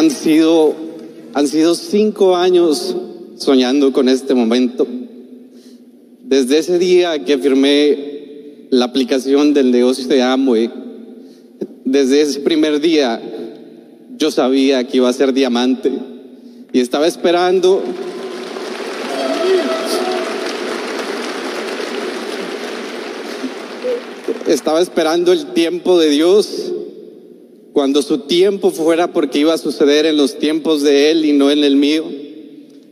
Han sido, han sido cinco años soñando con este momento. Desde ese día que firmé la aplicación del negocio de Amway, desde ese primer día yo sabía que iba a ser diamante y estaba esperando estaba esperando el tiempo de Dios cuando su tiempo fuera porque iba a suceder en los tiempos de Él y no en el mío.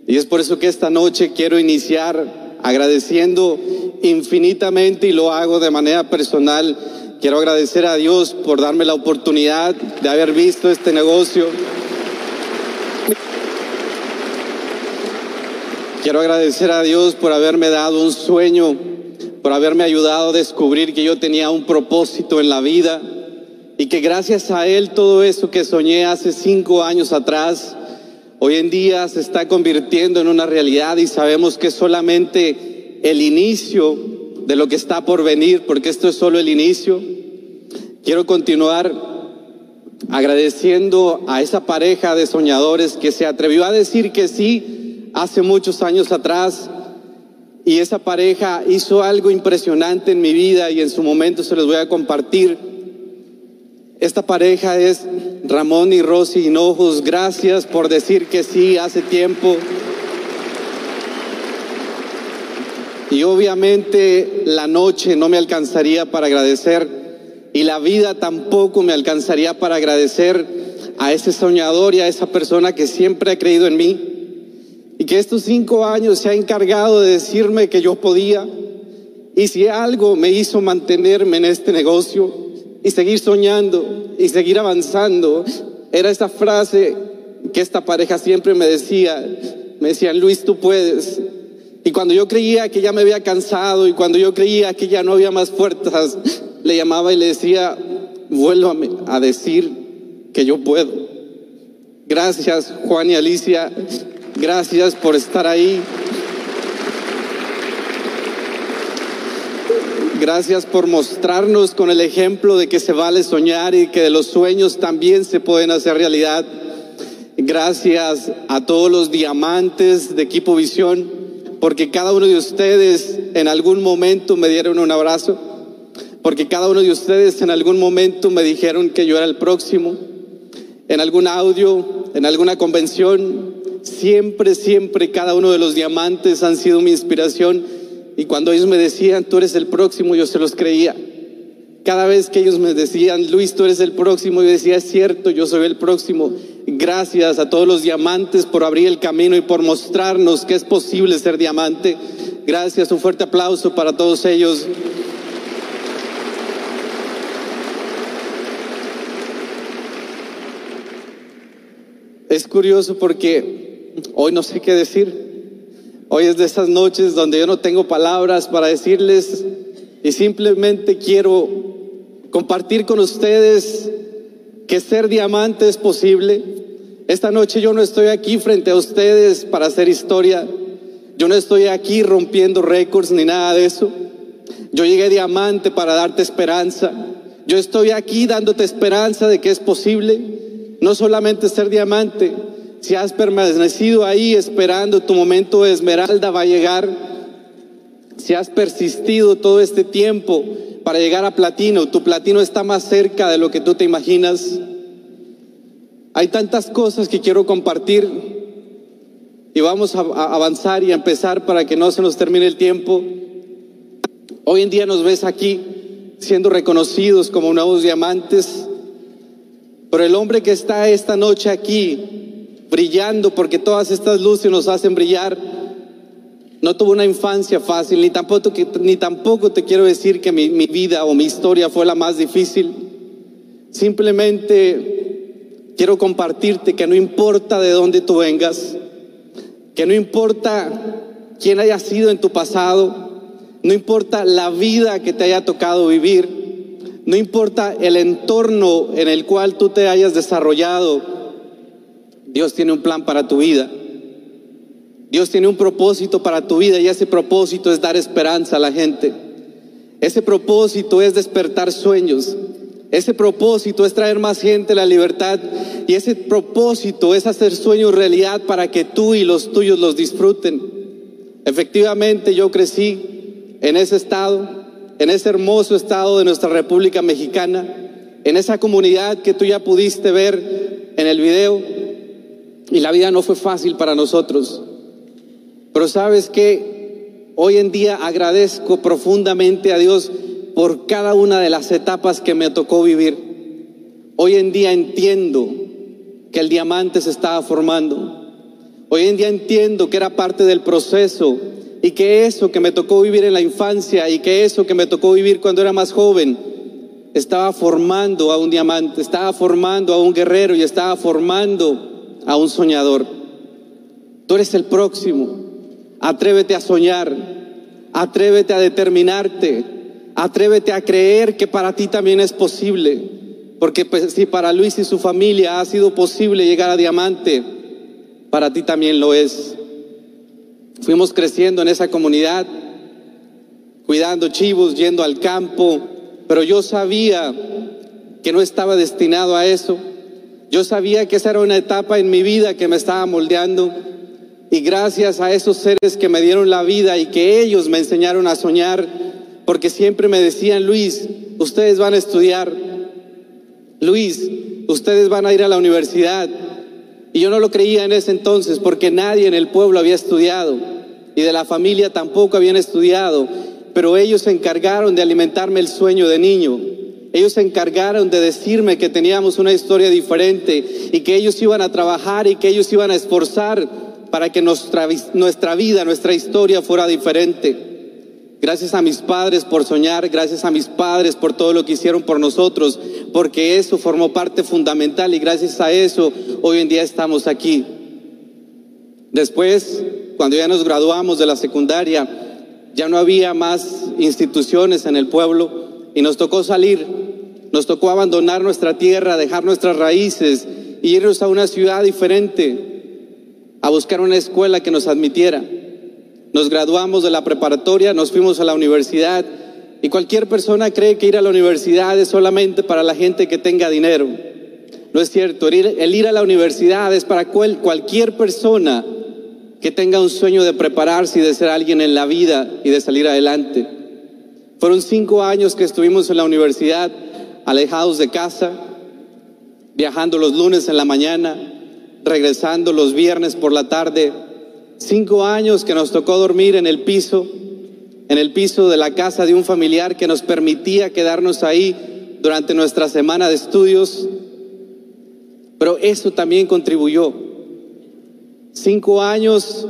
Y es por eso que esta noche quiero iniciar agradeciendo infinitamente y lo hago de manera personal. Quiero agradecer a Dios por darme la oportunidad de haber visto este negocio. Quiero agradecer a Dios por haberme dado un sueño, por haberme ayudado a descubrir que yo tenía un propósito en la vida y que gracias a Él todo eso que soñé hace cinco años atrás, hoy en día se está convirtiendo en una realidad y sabemos que es solamente el inicio de lo que está por venir, porque esto es solo el inicio. Quiero continuar agradeciendo a esa pareja de soñadores que se atrevió a decir que sí hace muchos años atrás y esa pareja hizo algo impresionante en mi vida y en su momento se los voy a compartir. Esta pareja es Ramón y Rosy Hinojos. Gracias por decir que sí hace tiempo. Y obviamente la noche no me alcanzaría para agradecer y la vida tampoco me alcanzaría para agradecer a ese soñador y a esa persona que siempre ha creído en mí y que estos cinco años se ha encargado de decirme que yo podía. Y si algo me hizo mantenerme en este negocio, y seguir soñando y seguir avanzando. Era esta frase que esta pareja siempre me decía, me decían, Luis, tú puedes. Y cuando yo creía que ya me había cansado y cuando yo creía que ya no había más fuerzas, le llamaba y le decía, vuélvame a decir que yo puedo. Gracias, Juan y Alicia. Gracias por estar ahí. Gracias por mostrarnos con el ejemplo de que se vale soñar y que de los sueños también se pueden hacer realidad. Gracias a todos los diamantes de Equipo Visión, porque cada uno de ustedes en algún momento me dieron un abrazo, porque cada uno de ustedes en algún momento me dijeron que yo era el próximo, en algún audio, en alguna convención, siempre, siempre cada uno de los diamantes han sido mi inspiración y cuando ellos me decían, tú eres el próximo, yo se los creía. Cada vez que ellos me decían, Luis, tú eres el próximo, yo decía, es cierto, yo soy el próximo. Gracias a todos los diamantes por abrir el camino y por mostrarnos que es posible ser diamante. Gracias, un fuerte aplauso para todos ellos. Es curioso porque hoy no sé qué decir. Hoy es de esas noches donde yo no tengo palabras para decirles y simplemente quiero compartir con ustedes que ser diamante es posible. Esta noche yo no estoy aquí frente a ustedes para hacer historia. Yo no estoy aquí rompiendo récords ni nada de eso. Yo llegué diamante para darte esperanza. Yo estoy aquí dándote esperanza de que es posible no solamente ser diamante, si has permanecido ahí esperando tu momento de esmeralda va a llegar, si has persistido todo este tiempo para llegar a platino, tu platino está más cerca de lo que tú te imaginas. Hay tantas cosas que quiero compartir y vamos a, avanzar y a empezar para que no se nos termine el tiempo. Hoy en día nos ves aquí siendo reconocidos como nuevos diamantes, pero el hombre que está esta noche aquí brillando porque todas estas luces nos hacen brillar. No tuve una infancia fácil, ni tampoco, te quiero decir que mi vida o mi historia fue la más difícil. Simplemente quiero compartirte que no importa de dónde tú vengas, que no importa quién haya sido en tu pasado, no importa la vida que te haya tocado vivir, no importa el entorno en el cual tú te hayas desarrollado, Dios tiene un plan para tu vida. Dios tiene un propósito para tu vida y ese propósito es dar esperanza a la gente. Ese propósito es despertar sueños. Ese propósito es traer más gente a la libertad. Y ese propósito es hacer sueños realidad para que tú y los tuyos los disfruten. Efectivamente, yo crecí en ese estado, en ese hermoso estado de nuestra República Mexicana, en esa comunidad que tú ya pudiste ver en el video. Y la vida no fue fácil para nosotros. Pero sabes que hoy en día agradezco profundamente a Dios por cada una de las etapas que me tocó vivir. Hoy en día entiendo que el diamante se estaba formando. Hoy en día entiendo que era parte del proceso y que eso que me tocó vivir en la infancia y que eso que me tocó vivir cuando era más joven estaba formando a un diamante, estaba formando a un guerrero y estaba formando a un soñador. Tú eres el próximo. Atrévete a soñar, atrévete a determinarte, atrévete a creer que para ti también es posible. Porque pues, si para Luis y su familia ha sido posible llegar a diamante, para ti también lo es. Fuimos creciendo en esa comunidad, cuidando chivos, yendo al campo, pero yo sabía que no estaba destinado a eso. Yo sabía que esa era una etapa en mi vida que me estaba moldeando y gracias a esos seres que me dieron la vida y que ellos me enseñaron a soñar, porque siempre me decían, Luis, ustedes van a estudiar, Luis, ustedes van a ir a la universidad. Y yo no lo creía en ese entonces porque nadie en el pueblo había estudiado y de la familia tampoco habían estudiado, pero ellos se encargaron de alimentarme el sueño de niño. Ellos se encargaron de decirme que teníamos una historia diferente y que ellos iban a trabajar y que ellos iban a esforzar para que nuestra, nuestra vida, nuestra historia fuera diferente. Gracias a mis padres por soñar, gracias a mis padres por todo lo que hicieron por nosotros, porque eso formó parte fundamental y gracias a eso hoy en día estamos aquí. Después, cuando ya nos graduamos de la secundaria, ya no había más instituciones en el pueblo y nos tocó salir, nos tocó abandonar nuestra tierra, dejar nuestras raíces y irnos a una ciudad diferente, a buscar una escuela que nos admitiera. Nos graduamos de la preparatoria, nos fuimos a la universidad y cualquier persona cree que ir a la universidad es solamente para la gente que tenga dinero. No es cierto, el ir, a la universidad es para cualquier persona que tenga un sueño de prepararse y de ser alguien en la vida y de salir adelante. Fueron cinco años que estuvimos en la universidad, alejados de casa, viajando los lunes en la mañana, regresando los viernes por la tarde, cinco años que nos tocó dormir en el piso, en el piso de la casa de un familiar que nos permitía quedarnos ahí durante nuestra semana de estudios, pero eso también contribuyó. Cinco años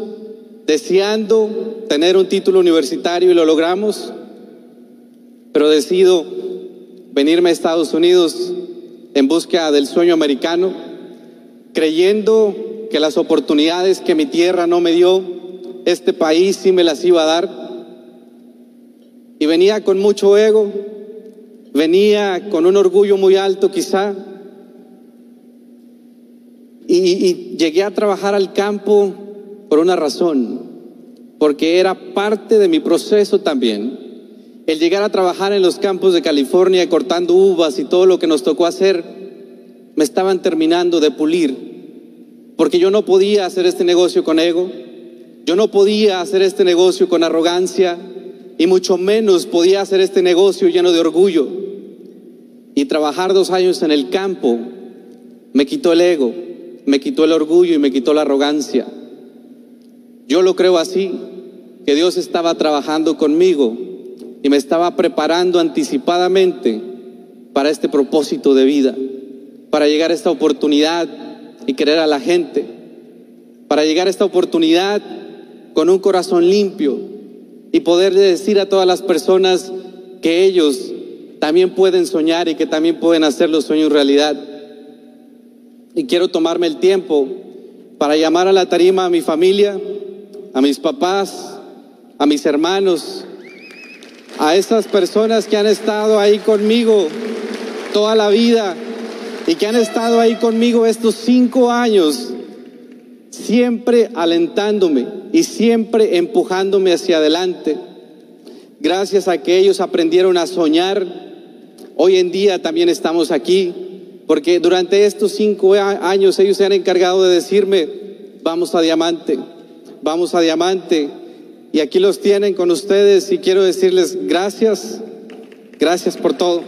deseando tener un título universitario y lo logramos, pero decido venirme a Estados Unidos en búsqueda del sueño americano creyendo que las oportunidades que mi tierra no me dio, este país sí me las iba a dar. Y venía con mucho ego, venía con un orgullo muy alto quizá. Y, llegué a trabajar al campo por una razón, porque era parte de mi proceso también. El llegar a trabajar en los campos de California cortando uvas y todo lo que nos tocó hacer, me estaban terminando de pulir porque yo no podía hacer este negocio con ego, yo no podía hacer este negocio con arrogancia y mucho menos podía hacer este negocio lleno de orgullo. Y trabajar dos años en el campo me quitó el ego, me quitó el orgullo y me quitó la arrogancia. Yo lo creo así, que Dios estaba trabajando conmigo y me estaba preparando anticipadamente para este propósito de vida, para llegar a esta oportunidad y querer a la gente, para llegar a esta oportunidad con un corazón limpio y poder decir a todas las personas que ellos también pueden soñar y que también pueden hacer los sueños realidad. Y quiero tomarme el tiempo para llamar a la tarima a mi familia, a mis papás, a mis hermanos, a esas personas que han estado ahí conmigo toda la vida y que han estado ahí conmigo estos cinco años, siempre alentándome y siempre empujándome hacia adelante. Gracias a que ellos aprendieron a soñar, hoy en día también estamos aquí. porque durante estos cinco años ellos se han encargado de decirme, vamos a diamante, vamos a diamante. Y aquí los tienen con ustedes y quiero decirles gracias, gracias por todo.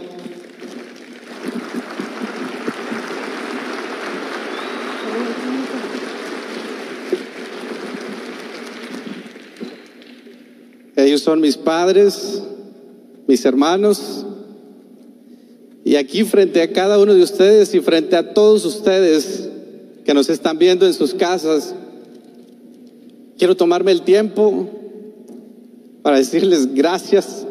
Ellos son mis padres, mis hermanos. Y aquí frente a cada uno de ustedes y frente a todos ustedes que nos están viendo en sus casas, quiero tomarme el tiempo para decirles gracias.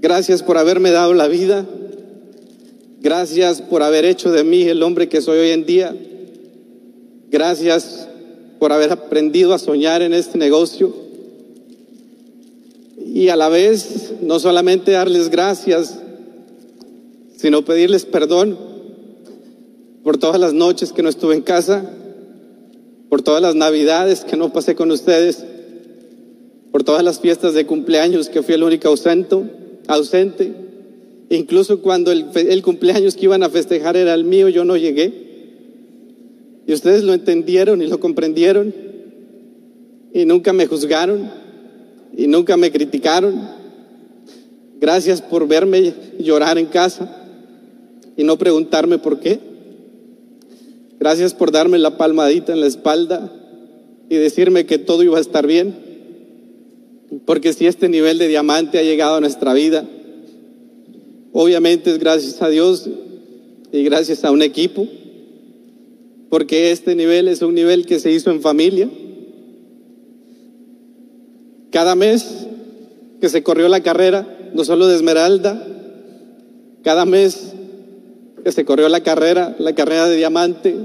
Gracias por haberme dado la vida. Gracias por haber hecho de mí el hombre que soy hoy en día. Gracias por haber aprendido a soñar en este negocio y a la vez no solamente darles gracias, sino pedirles perdón por todas las noches que no estuve en casa, por todas las navidades que no pasé con ustedes, por todas las fiestas de cumpleaños que fui el único ausente, ausente. Incluso cuando el, el cumpleaños que iban a festejar era el mío, yo no llegué. Y ustedes lo entendieron y lo comprendieron y nunca me juzgaron y nunca me criticaron. Gracias por verme llorar en casa y no preguntarme por qué. Gracias por darme la palmadita en la espalda y decirme que todo iba a estar bien. Porque si este nivel de diamante ha llegado a nuestra vida, obviamente es gracias a Dios y gracias a un equipo. Porque este nivel es un nivel que se hizo en familia cada mes que se corrió la carrera, no solo de Esmeralda, cada mes que se corrió la carrera, la carrera de diamante,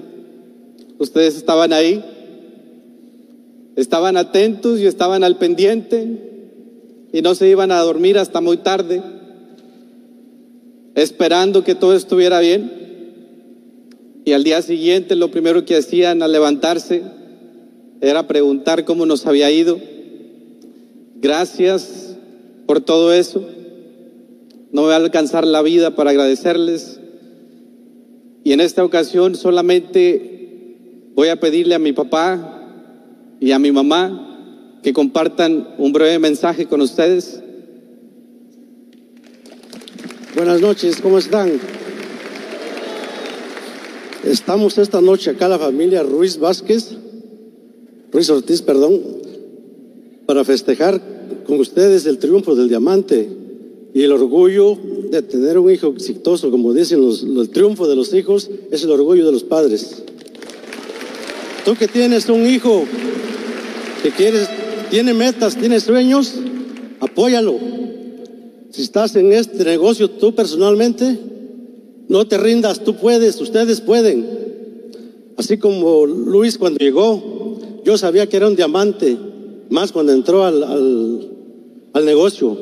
ustedes estaban ahí, estaban atentos y estaban al pendiente y no se iban a dormir hasta muy tarde, esperando que todo estuviera bien. Y al día siguiente lo primero que hacían al levantarse era preguntar cómo nos había ido Gracias por todo eso. No me va a alcanzar la vida para agradecerles. Y en esta ocasión solamente voy a pedirle a mi papá y a mi mamá que compartan un breve mensaje con ustedes. Buenas noches, ¿cómo están? Estamos esta noche acá la familia Ruiz Vázquez, Ruiz Ortiz, perdón, para festejar con ustedes el triunfo del diamante y el orgullo de tener un hijo exitoso, como dicen los, el triunfo de los hijos es el orgullo de los padres. Tú que tienes un hijo que quieres, tiene metas, tiene sueños, apóyalo. Si estás en este negocio tú personalmente, no te rindas, tú puedes, ustedes pueden. Así como Luis cuando llegó, yo sabía que era un diamante, más cuando entró al, al, negocio.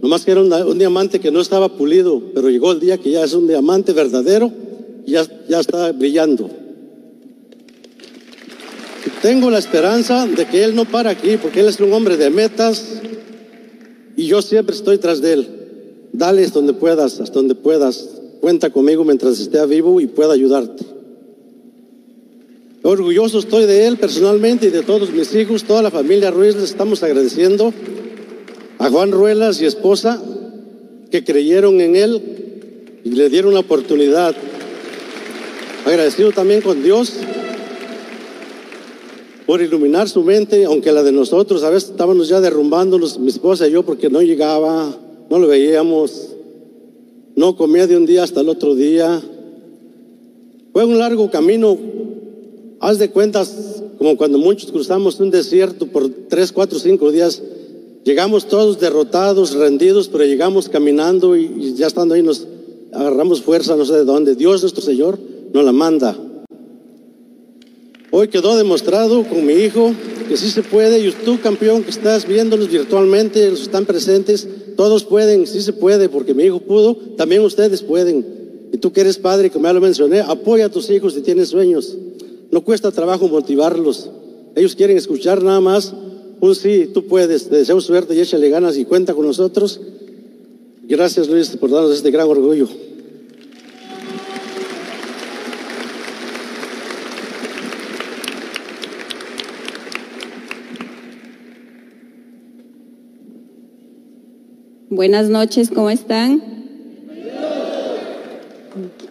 Nomás que era un, diamante que no estaba pulido, pero llegó el día que ya es un diamante verdadero y ya, ya está brillando. Tengo la esperanza de que él no para aquí, porque él es un hombre de metas y yo siempre estoy tras de él. Dale hasta donde puedas, hasta donde puedas. Cuenta conmigo mientras esté vivo y pueda ayudarte. Orgulloso estoy de él personalmente y de todos mis hijos, toda la familia Ruiz, les estamos agradeciendo a Juan Ruelas y esposa que creyeron en él y le dieron la oportunidad. Agradecido también con Dios por iluminar su mente, aunque la de nosotros, a veces estábamos ya derrumbándonos, mi esposa y yo, porque no llegaba, no lo veíamos, no comía de un día hasta el otro día. Fue un largo camino Haz de cuentas como cuando muchos cruzamos un desierto por tres, cuatro, cinco días. Llegamos todos derrotados, rendidos, pero llegamos caminando y, ya estando ahí nos agarramos fuerza, no sé de dónde. Dios nuestro Señor nos la manda. Hoy quedó demostrado con mi hijo que sí se puede y tú campeón que estás viéndonos virtualmente, los están presentes, todos pueden, sí se puede, porque mi hijo pudo, también ustedes pueden. Y tú que eres padre, como ya lo mencioné, apoya a tus hijos si tienes sueños. No cuesta trabajo motivarlos. Ellos quieren escuchar nada más un sí, tú puedes. Te deseo suerte y échale ganas y cuenta con nosotros. Gracias Luis por darnos este gran orgullo. Buenas noches, ¿cómo están?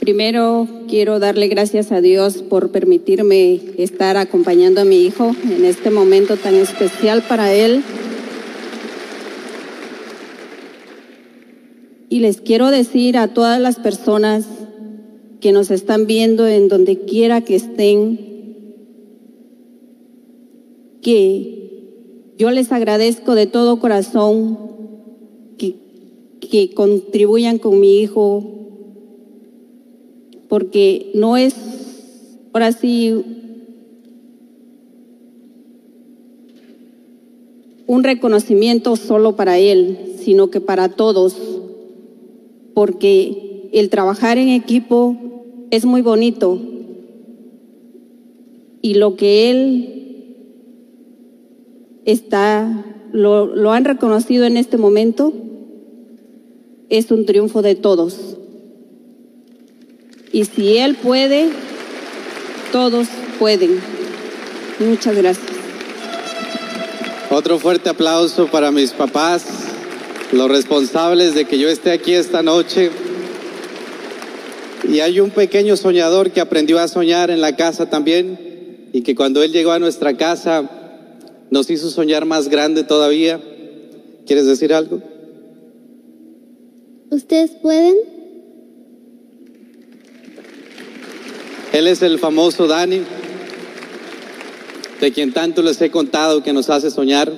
Primero quiero darle gracias a Dios por permitirme estar acompañando a mi hijo en este momento tan especial para él. Y les quiero decir a todas las personas que nos están viendo en donde quiera que estén, que yo les agradezco de todo corazón que contribuyan con mi hijo, porque no es, ahora sí, un reconocimiento solo para él, sino que para todos, porque el trabajar en equipo es muy bonito. Y lo que él está, lo, lo han reconocido en este momento, es un triunfo de todos. Y si él puede, todos pueden. Muchas gracias. Otro fuerte aplauso para mis papás, los responsables de que yo esté aquí esta noche. Y hay un pequeño soñador que aprendió a soñar en la casa también y que cuando él llegó a nuestra casa nos hizo soñar más grande todavía. ¿Quieres decir algo? ¿Ustedes pueden? Él es el famoso Dani, de quien tanto les he contado que nos hace soñar.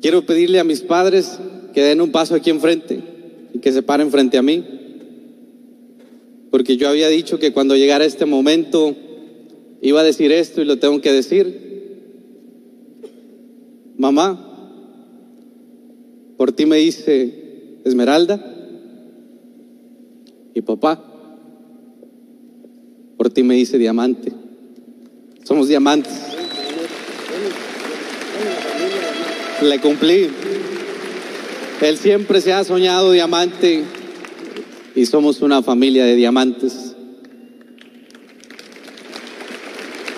Quiero pedirle a mis padres que den un paso aquí enfrente y que se paren frente a mí, porque yo había dicho que cuando llegara este momento iba a decir esto y lo tengo que decir. Mamá, por ti me hice Esmeralda y papá por ti me dice diamante. Somos diamantes. Le cumplí. Él siempre se ha soñado diamante y somos una familia de diamantes.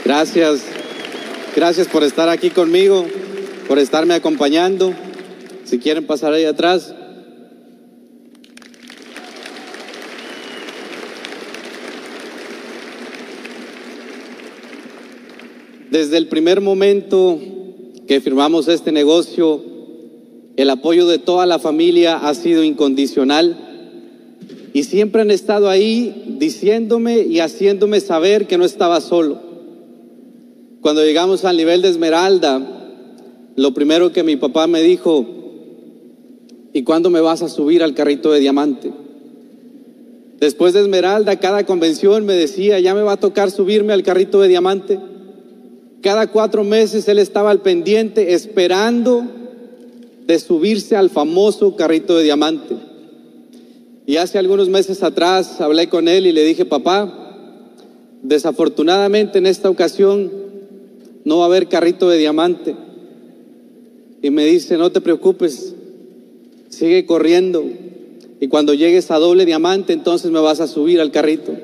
Gracias, gracias por estar aquí conmigo, por estarme acompañando. Si quieren pasar ahí atrás. Desde el primer momento que firmamos este negocio, el apoyo de toda la familia ha sido incondicional y siempre han estado ahí diciéndome y haciéndome saber que no estaba solo. Cuando llegamos al nivel de Esmeralda, lo primero que mi papá me dijo, ¿y cuándo me vas a subir al carrito de diamante? Después de Esmeralda, cada convención me decía, ya me va a tocar subirme al carrito de diamante. Cada cuatro meses él estaba al pendiente esperando de subirse al famoso carrito de diamante. Y hace algunos meses atrás hablé con él y le dije, papá, desafortunadamente en esta ocasión no va a haber carrito de diamante. Y me dice, no te preocupes, sigue corriendo. Y cuando llegues a doble diamante, entonces me vas a subir al carrito.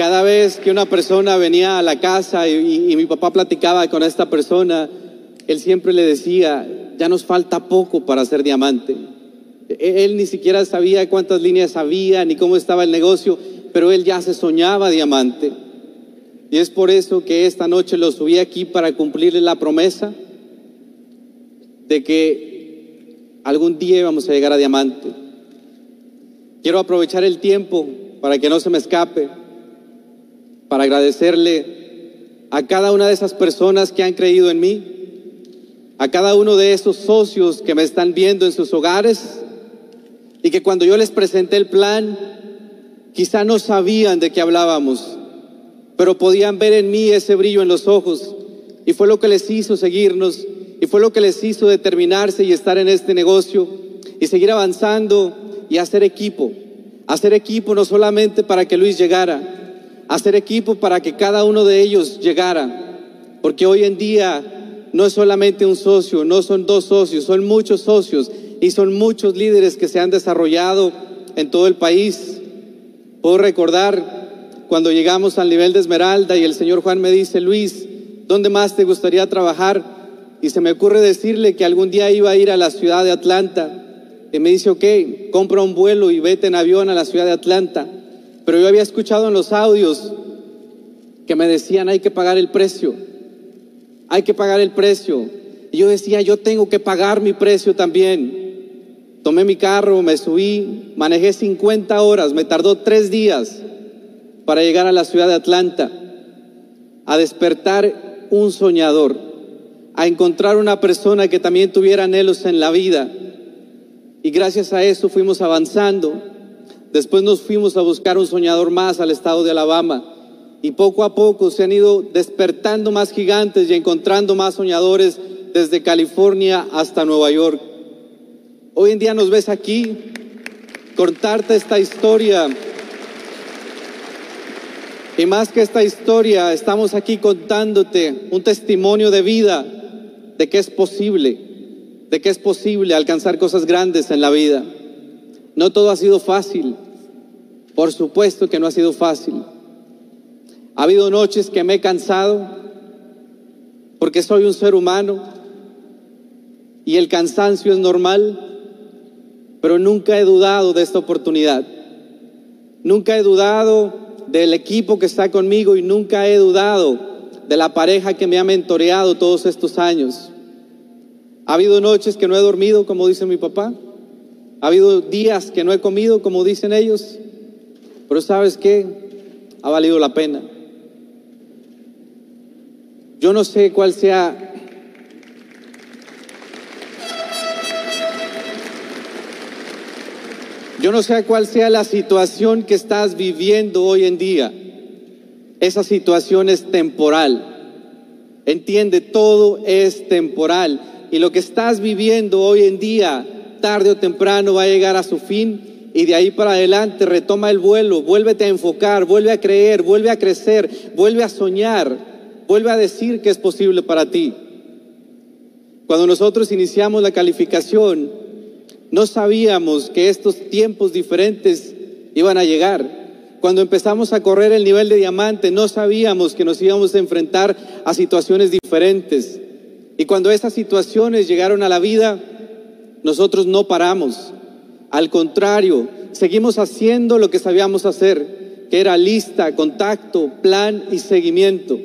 Cada vez que una persona venía a la casa y, mi papá platicaba con esta persona, él siempre le decía, ya nos falta poco para ser diamante. E, Él ni siquiera sabía cuántas líneas había ni cómo estaba el negocio, pero él ya se soñaba diamante. Y es por eso que esta noche lo subí aquí para cumplirle la promesa de que algún día íbamos a llegar a diamante. Quiero aprovechar el tiempo para que no se me escape para agradecerle a cada una de esas personas que han creído en mí, a cada uno de esos socios que me están viendo en sus hogares y que cuando yo les presenté el plan, quizá no sabían de qué hablábamos, pero podían ver en mí ese brillo en los ojos y fue lo que les hizo seguirnos y fue lo que les hizo determinarse y estar en este negocio y seguir avanzando y hacer equipo, hacer equipo no solamente para que Luis llegara, hacer equipo para que cada uno de ellos llegara, porque hoy en día no es solamente un socio, no son dos socios, son muchos socios y son muchos líderes que se han desarrollado en todo el país. Puedo recordar cuando llegamos al nivel de Esmeralda y el señor Juan me dice, Luis, ¿dónde más te gustaría trabajar? Y se me ocurre decirle que algún día iba a ir a la ciudad de Atlanta. Y me dice, ok, compra un vuelo y vete en avión a la ciudad de Atlanta. Pero yo había escuchado en los audios que me decían, hay que pagar el precio, hay que pagar el precio. Y yo decía, yo tengo que pagar mi precio también. Tomé mi carro, me subí, manejé 50 horas, me tardó tres días para llegar a la ciudad de Atlanta, a despertar un soñador, a encontrar una persona que también tuviera anhelos en la vida. Y gracias a eso fuimos avanzando. Después nos fuimos a buscar un soñador más al estado de Alabama. Y poco a poco se han ido despertando más gigantes y encontrando más soñadores desde California hasta Nueva York. Hoy en día nos ves aquí contarte esta historia. Y más que esta historia, estamos aquí contándote un testimonio de vida de que es posible, de que es posible alcanzar cosas grandes en la vida. No todo ha sido fácil, por supuesto que no ha sido fácil. Ha habido noches que me he cansado porque soy un ser humano y el cansancio es normal pero nunca he dudado de esta oportunidad. Nunca he dudado del equipo que está conmigo y nunca he dudado de la pareja que me ha mentoreado todos estos años. Ha habido noches que no he dormido, como dice mi papá. Ha habido días que no he comido, como dicen ellos. Pero sabes qué? Ha valido la pena. Yo no sé cuál sea Yo no sé cuál sea la situación que estás viviendo hoy en día. Esa situación es temporal. Entiende, todo es temporal. Y lo que estás viviendo hoy en día, tarde o temprano, va a llegar a su fin. Y de ahí para adelante retoma el vuelo, vuélvete a enfocar, vuelve a creer, vuelve a crecer, vuelve a soñar, vuelve a decir que es posible para ti. Cuando nosotros iniciamos la calificación, no sabíamos que estos tiempos diferentes iban a llegar. Cuando empezamos a correr el nivel de diamante, no sabíamos que nos íbamos a enfrentar a situaciones diferentes. Y cuando esas situaciones llegaron a la vida, nosotros no paramos. Al contrario, seguimos haciendo lo que sabíamos hacer, que era lista, contacto, plan y seguimiento.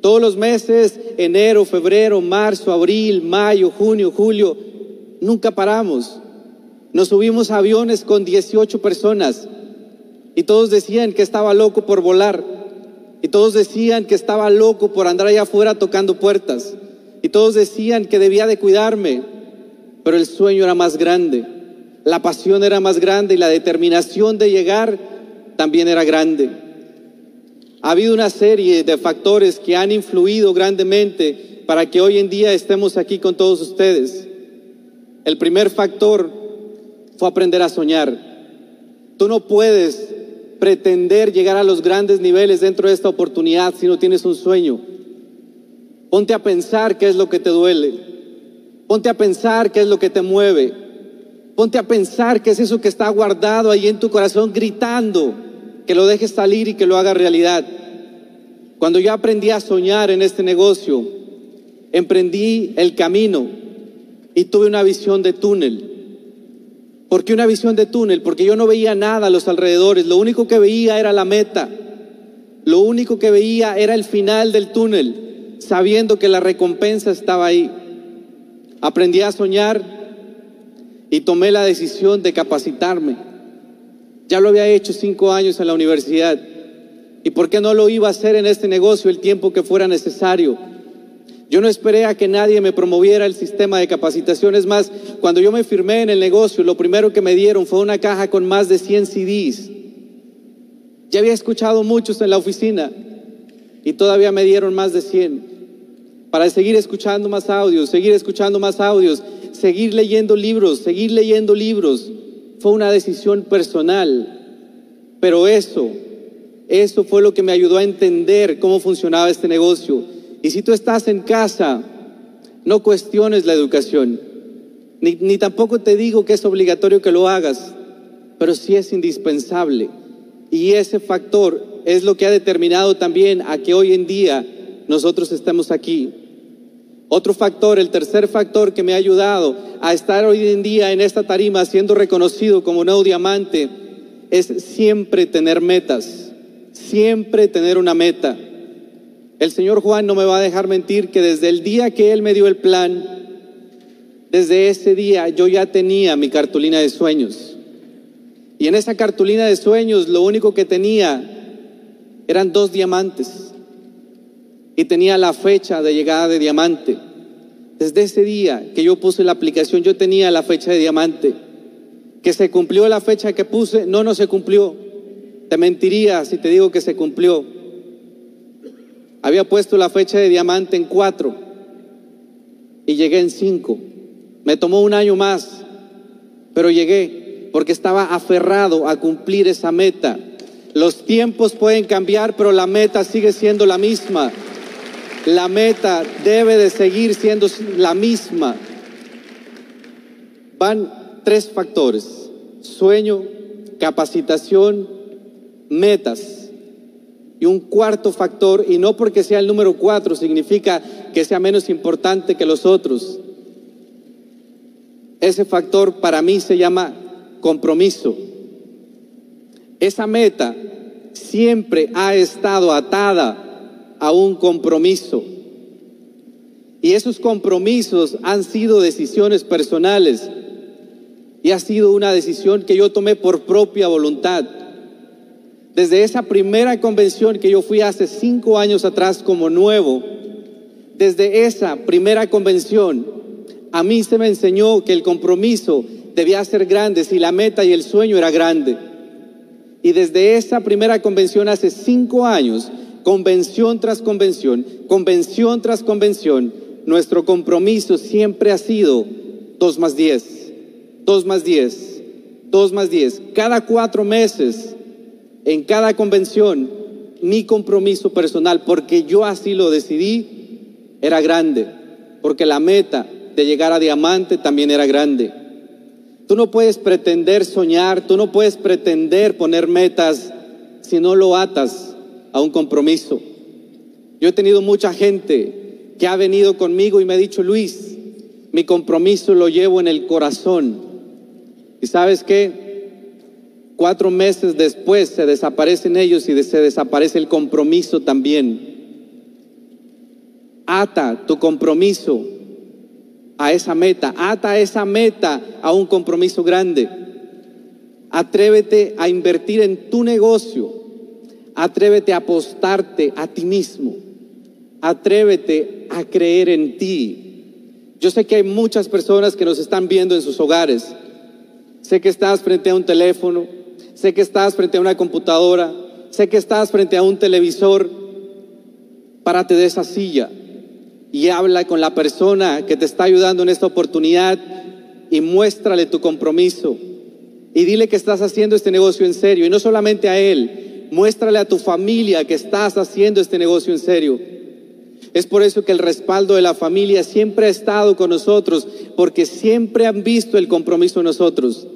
Todos los meses, enero, febrero, marzo, abril, mayo, junio, julio, nunca paramos. Nos subimos a aviones con 18 personas y todos decían que estaba loco por volar. Y todos decían que estaba loco por andar allá afuera tocando puertas. Y todos decían que debía de cuidarme. Pero el sueño era más grande. La pasión era más grande y la determinación de llegar también era grande. Ha habido una serie de factores que han influido grandemente para que hoy en día estemos aquí con todos ustedes. El primer factor fue aprender a soñar. Tú no puedes pretender llegar a los grandes niveles dentro de esta oportunidad si no tienes un sueño. Ponte a pensar qué es lo que te duele. Ponte a pensar qué es lo que te mueve. Ponte a pensar qué es eso que está guardado ahí en tu corazón gritando, que lo dejes salir y que lo haga realidad. Cuando yo aprendí a soñar en este negocio, emprendí el camino y tuve una visión de túnel. ¿Por qué una visión de túnel? Porque yo no veía nada a los alrededores, lo único que veía era la meta, lo único que veía era el final del túnel, sabiendo que la recompensa estaba ahí. Aprendí a soñar y tomé la decisión de capacitarme. Ya lo había hecho cinco años en la universidad. ¿Y por qué no lo iba a hacer en este negocio el tiempo que fuera necesario? Yo no esperé a que nadie me promoviera el sistema de capacitación. Es más, cuando yo me firmé en el negocio, lo primero que me dieron fue una caja con más de 100 CDs. Ya había escuchado muchos en la oficina y todavía me dieron más de 100 para seguir escuchando más audios, seguir escuchando más audios, seguir leyendo libros, seguir leyendo libros. Fue una decisión personal, pero eso, eso fue lo que me ayudó a entender cómo funcionaba este negocio y si tú estás en casa, no cuestiones la educación, ni, tampoco te digo que es obligatorio que lo hagas, pero sí es indispensable. Y ese factor es lo que ha determinado también a que hoy en día nosotros estemos aquí. Otro factor, el tercer factor que me ha ayudado a estar hoy en día en esta tarima siendo reconocido como nuevo diamante es siempre tener metas, siempre tener una meta. El señor Juan no me va a dejar mentir que desde el día que él me dio el plan, desde ese día yo ya tenía mi cartulina de sueños. Y en esa cartulina de sueños lo único que tenía eran dos diamantes. Y tenía la fecha de llegada de diamante. Desde ese día que yo puse la aplicación, yo tenía la fecha de diamante. Que se cumplió la fecha que puse, no, no se cumplió. Te mentiría si te digo que se cumplió. Había puesto la fecha de diamante en cuatro y llegué en cinco. Me tomó un año más, pero llegué porque estaba aferrado a cumplir esa meta. Los tiempos pueden cambiar, pero la meta sigue siendo la misma. La meta debe de seguir siendo la misma. Van tres factores, sueño, capacitación, metas. Y un cuarto factor, y no porque sea el número cuatro, significa que sea menos importante que los otros. Ese factor para mí se llama compromiso. Esa meta siempre ha estado atada a un compromiso. Y esos compromisos han sido decisiones personales. Y ha sido una decisión que yo tomé por propia voluntad. Desde esa primera convención que yo fui hace cinco años atrás como nuevo, desde esa primera convención, a mí se me enseñó que el compromiso debía ser grande si la meta y el sueño era grande. Y desde esa primera convención hace cinco años, convención tras convención, convención tras convención, nuestro compromiso siempre ha sido dos más diez, dos más diez, dos más diez. Cada cuatro meses, en cada convención, mi compromiso personal, porque yo así lo decidí, era grande, porque la meta de llegar a diamante también era grande. Tú no puedes pretender soñar, tú no puedes pretender poner metas si no lo atas a un compromiso. Yo he tenido mucha gente que ha venido conmigo y me ha dicho, Luis, mi compromiso lo llevo en el corazón. ¿Y sabes qué? Cuatro meses después se desaparecen ellos y se desaparece el compromiso también. Ata tu compromiso a esa meta, ata esa meta a un compromiso grande. Atrévete a invertir en tu negocio, atrévete a apostarte a ti mismo, atrévete a creer en ti. Yo sé que hay muchas personas que nos están viendo en sus hogares. Sé que estás frente a un teléfono, sé que estás frente a una computadora, sé que estás frente a un televisor. Párate de esa silla y habla con la persona que te está ayudando en esta oportunidad y muéstrale tu compromiso. Y dile que estás haciendo este negocio en serio. Y no solamente a él, muéstrale a tu familia que estás haciendo este negocio en serio. Es por eso que el respaldo de la familia siempre ha estado con nosotros, porque siempre han visto el compromiso en nosotros.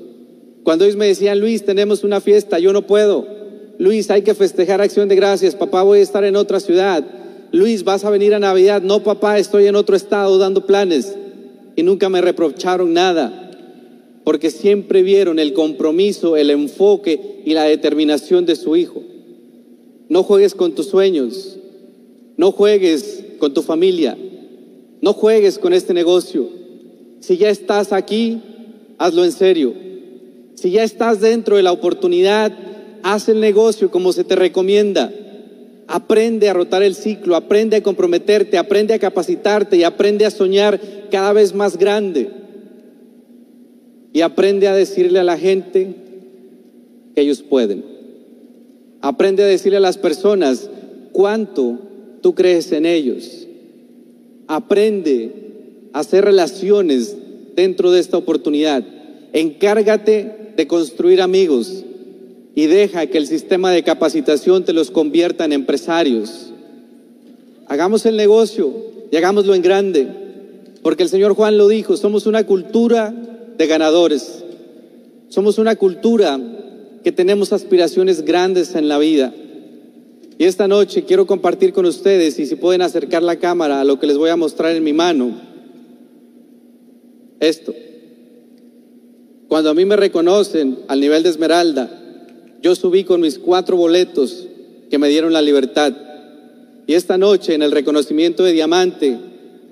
Cuando ellos me decían, Luis, tenemos una fiesta, yo no puedo. Luis, hay que festejar acción de gracias, papá, voy a estar en otra ciudad. Luis, vas a venir a Navidad. No, papá, estoy en otro estado dando planes. Y nunca me reprocharon nada, porque siempre vieron el compromiso, el enfoque y la determinación de su hijo. No juegues con tus sueños, no juegues con tu familia, no juegues con este negocio. Si ya estás aquí, hazlo en serio. Si ya estás dentro de la oportunidad, haz el negocio como se te recomienda. Aprende a rotar el ciclo, aprende a comprometerte, aprende a capacitarte y aprende a soñar cada vez más grande. Y aprende a decirle a la gente que ellos pueden. Aprende a decirle a las personas cuánto tú crees en ellos. Aprende a hacer relaciones dentro de esta oportunidad. Encárgate de construir amigos y deja que el sistema de capacitación te los convierta en empresarios. Hagamos el negocio y hagámoslo en grande, porque el Señor Juan lo dijo, somos una cultura de ganadores, somos una cultura que tenemos aspiraciones grandes en la vida. Y esta noche quiero compartir con ustedes, y si pueden acercar la cámara a lo que les voy a mostrar en mi mano, esto. Cuando a mí me reconocen al nivel de Esmeralda, yo subí con mis cuatro boletos que me dieron la libertad. Y esta noche, en el reconocimiento de diamante,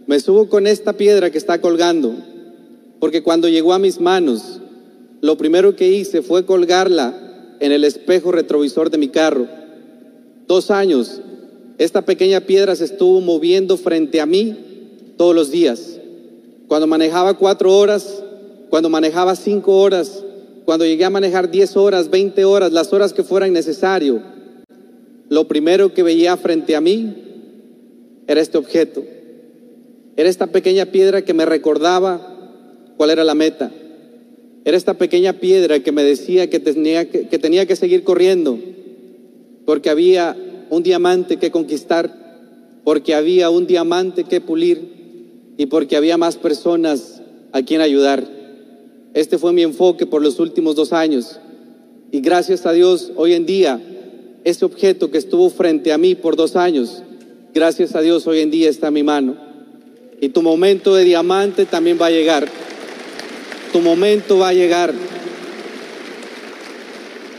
me subo con esta piedra que está colgando, porque cuando llegó a mis manos, lo primero que hice fue colgarla en el espejo retrovisor de mi carro. Dos años, esta pequeña piedra se estuvo moviendo frente a mí todos los días. Cuando manejaba cuatro horas, cuando manejaba cinco horas, cuando llegué a manejar diez horas, veinte horas, las horas que fueran necesario, lo primero que veía frente a mí era este objeto. Era esta pequeña piedra que me recordaba cuál era la meta. Era esta pequeña piedra que me decía que tenía que, que tenía que seguir corriendo, porque había un diamante que conquistar, porque había un diamante que pulir y porque había más personas a quien ayudar. Este fue mi enfoque por los últimos dos años. Y gracias a Dios, hoy en día, ese objeto que estuvo frente a mí por dos años, gracias a Dios, hoy en día está en mi mano. Y tu momento de diamante también va a llegar. Tu momento va a llegar.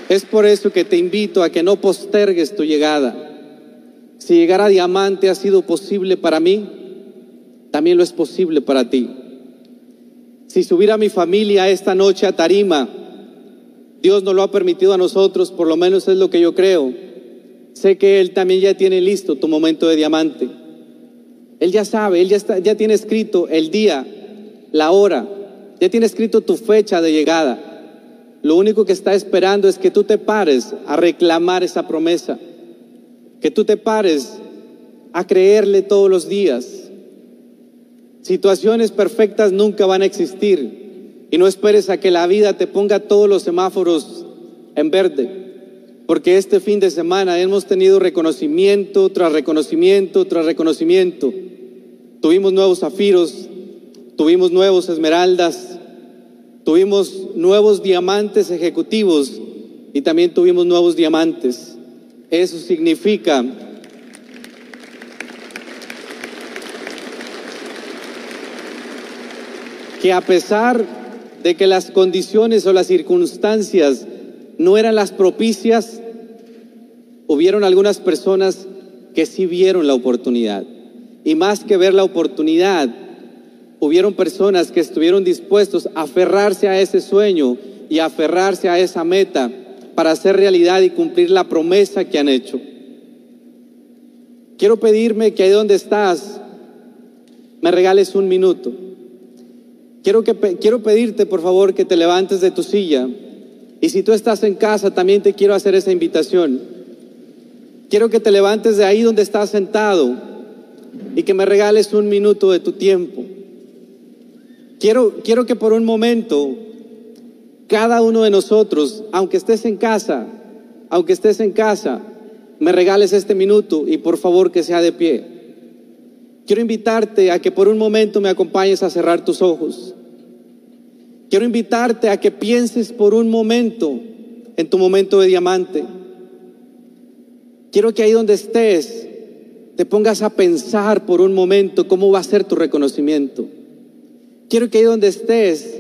Es por eso que te invito a que no postergues tu llegada. Si llegar a diamante ha sido posible para mí, también lo es posible para ti. Si subir a mi familia esta noche a Tarima, Dios nos lo ha permitido a nosotros, por lo menos es lo que yo creo. Sé que Él también ya tiene listo tu momento de diamante. Él ya sabe, Él ya, está, ya tiene escrito el día, la hora, ya tiene escrito tu fecha de llegada. Lo único que está esperando es que tú te pares a reclamar esa promesa, que tú te pares a creerle todos los días, Situaciones perfectas nunca van a existir y no esperes a que la vida te ponga todos los semáforos en verde, porque este fin de semana hemos tenido reconocimiento tras reconocimiento tras reconocimiento. Tuvimos nuevos zafiros, tuvimos nuevos esmeraldas, tuvimos nuevos diamantes ejecutivos y también tuvimos nuevos diamantes. Eso significa que a pesar de que las condiciones o las circunstancias no eran las propicias, hubieron algunas personas que sí vieron la oportunidad. Y más que ver la oportunidad, hubieron personas que estuvieron dispuestos a aferrarse a ese sueño y a aferrarse a esa meta para hacer realidad y cumplir la promesa que han hecho. Quiero pedirme que ahí donde estás me regales un minuto. Quiero, que, quiero pedirte, por favor, que te levantes de tu silla. Y si tú estás en casa, también te quiero hacer esa invitación. Quiero que te levantes de ahí donde estás sentado y que me regales un minuto de tu tiempo. Quiero, quiero que por un momento cada uno de nosotros, aunque estés en casa, aunque estés en casa, me regales este minuto y por favor que sea de pie. Quiero invitarte a que por un momento me acompañes a cerrar tus ojos. Quiero invitarte a que pienses por un momento en tu momento de diamante. Quiero que ahí donde estés te pongas a pensar por un momento cómo va a ser tu reconocimiento. Quiero que ahí donde estés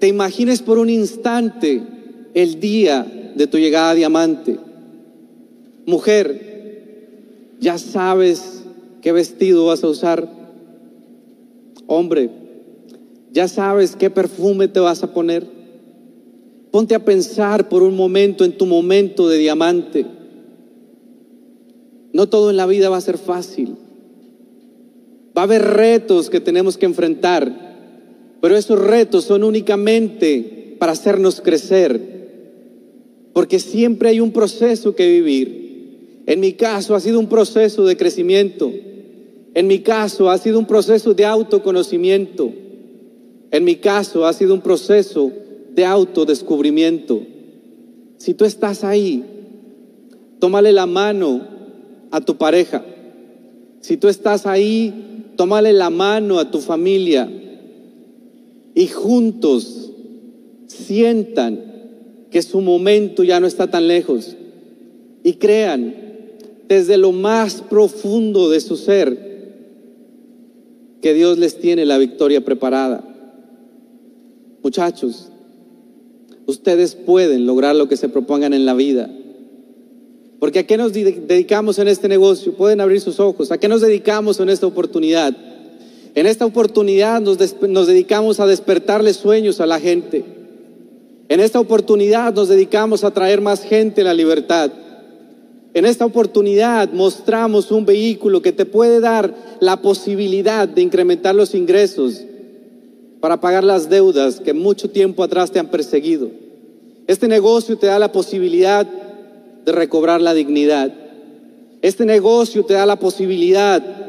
te imagines por un instante el día de tu llegada a diamante. Mujer, ya sabes qué vestido vas a usar. Hombre, ya sabes qué perfume te vas a poner. Ponte a pensar por un momento en tu momento de diamante. No todo en la vida va a ser fácil. Va a haber retos que tenemos que enfrentar, pero esos retos son únicamente para hacernos crecer, porque siempre hay un proceso que vivir. En mi caso ha sido un proceso de crecimiento. En mi caso ha sido un proceso de autoconocimiento. En mi caso ha sido un proceso de autodescubrimiento. Si tú estás ahí, tómale la mano a tu pareja. Si tú estás ahí, tómale la mano a tu familia y juntos sientan que su momento ya no está tan lejos y crean desde lo más profundo de su ser que Dios les tiene la victoria preparada. Muchachos, ustedes pueden lograr lo que se propongan en la vida. Porque ¿a qué nos dedicamos en este negocio? Pueden abrir sus ojos. ¿A qué nos dedicamos en esta oportunidad? En esta oportunidad nos, dedicamos a despertarle sueños a la gente. En esta oportunidad nos dedicamos a traer más gente a la libertad. En esta oportunidad mostramos un vehículo que te puede dar la posibilidad de incrementar los ingresos para pagar las deudas que mucho tiempo atrás te han perseguido. Este negocio te da la posibilidad de recobrar la dignidad. Este negocio te da la posibilidad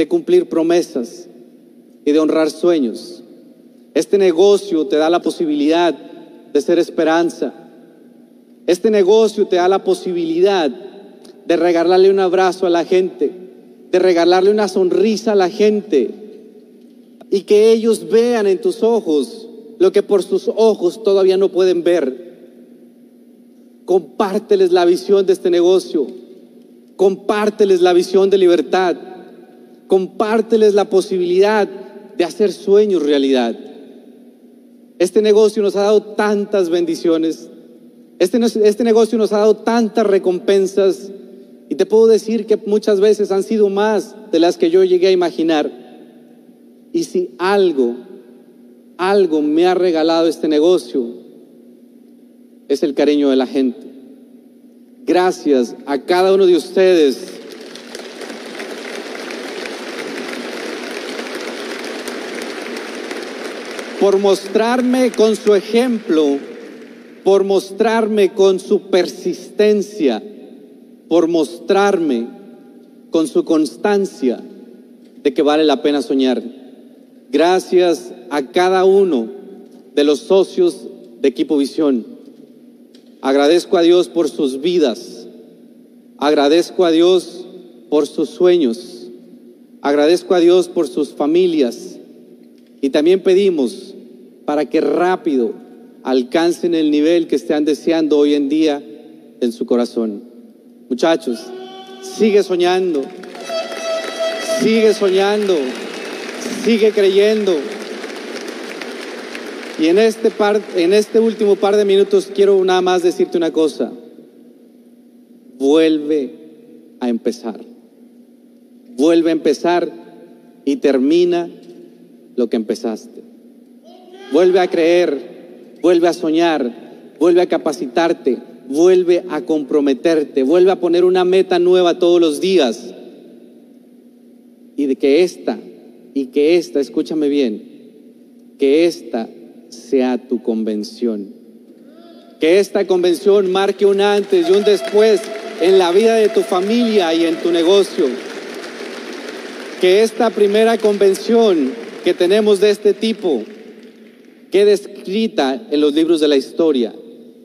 de cumplir promesas y de honrar sueños. Este negocio te da la posibilidad de ser esperanza. Este negocio te da la posibilidad de regalarle un abrazo a la gente, de regalarle una sonrisa a la gente y que ellos vean en tus ojos lo que por sus ojos todavía no pueden ver. Compárteles la visión de este negocio, compárteles la visión de libertad, compárteles la posibilidad de hacer sueños realidad. Este negocio nos ha dado tantas bendiciones. Este, este, negocio nos ha dado tantas recompensas. Y te puedo decir que muchas veces han sido más de las que yo llegué a imaginar. Y si algo, algo me ha regalado este negocio, es el cariño de la gente. Gracias a cada uno de ustedes por mostrarme con su ejemplo, por mostrarme con su persistencia, por mostrarme con su constancia de que vale la pena soñar. Gracias a cada uno de los socios de Equipo Visión. Agradezco a Dios por sus vidas. Agradezco a Dios por sus sueños. Agradezco a Dios por sus familias. Y también pedimos para que rápido alcancen el nivel que están deseando hoy en día en su corazón. Muchachos, sigue soñando, sigue soñando, sigue creyendo. Y en este, par, en este último par de minutos quiero nada más decirte una cosa. Vuelve a empezar. Vuelve a empezar y termina lo que empezaste. Vuelve a creer, vuelve a soñar, vuelve a capacitarte, vuelve a comprometerte, vuelve a poner una meta nueva todos los días. Y de que esta, y que esta, escúchame bien, que esta sea tu convención. Que esta convención marque un antes y un después en la vida de tu familia y en tu negocio. Que esta primera convención que tenemos de este tipo quede escrita en los libros de la historia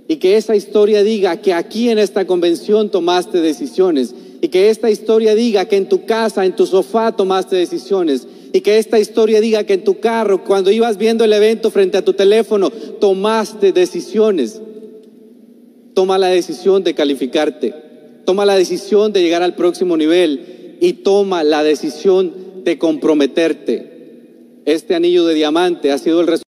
y que esa historia diga que aquí en esta convención tomaste decisiones y que esta historia diga que en tu casa, en tu sofá tomaste decisiones y que esta historia diga que en tu carro, cuando ibas viendo el evento frente a tu teléfono, tomaste decisiones. Toma la decisión de calificarte, toma la decisión de llegar al próximo nivel y toma la decisión de comprometerte. Este anillo de diamante ha sido el resultado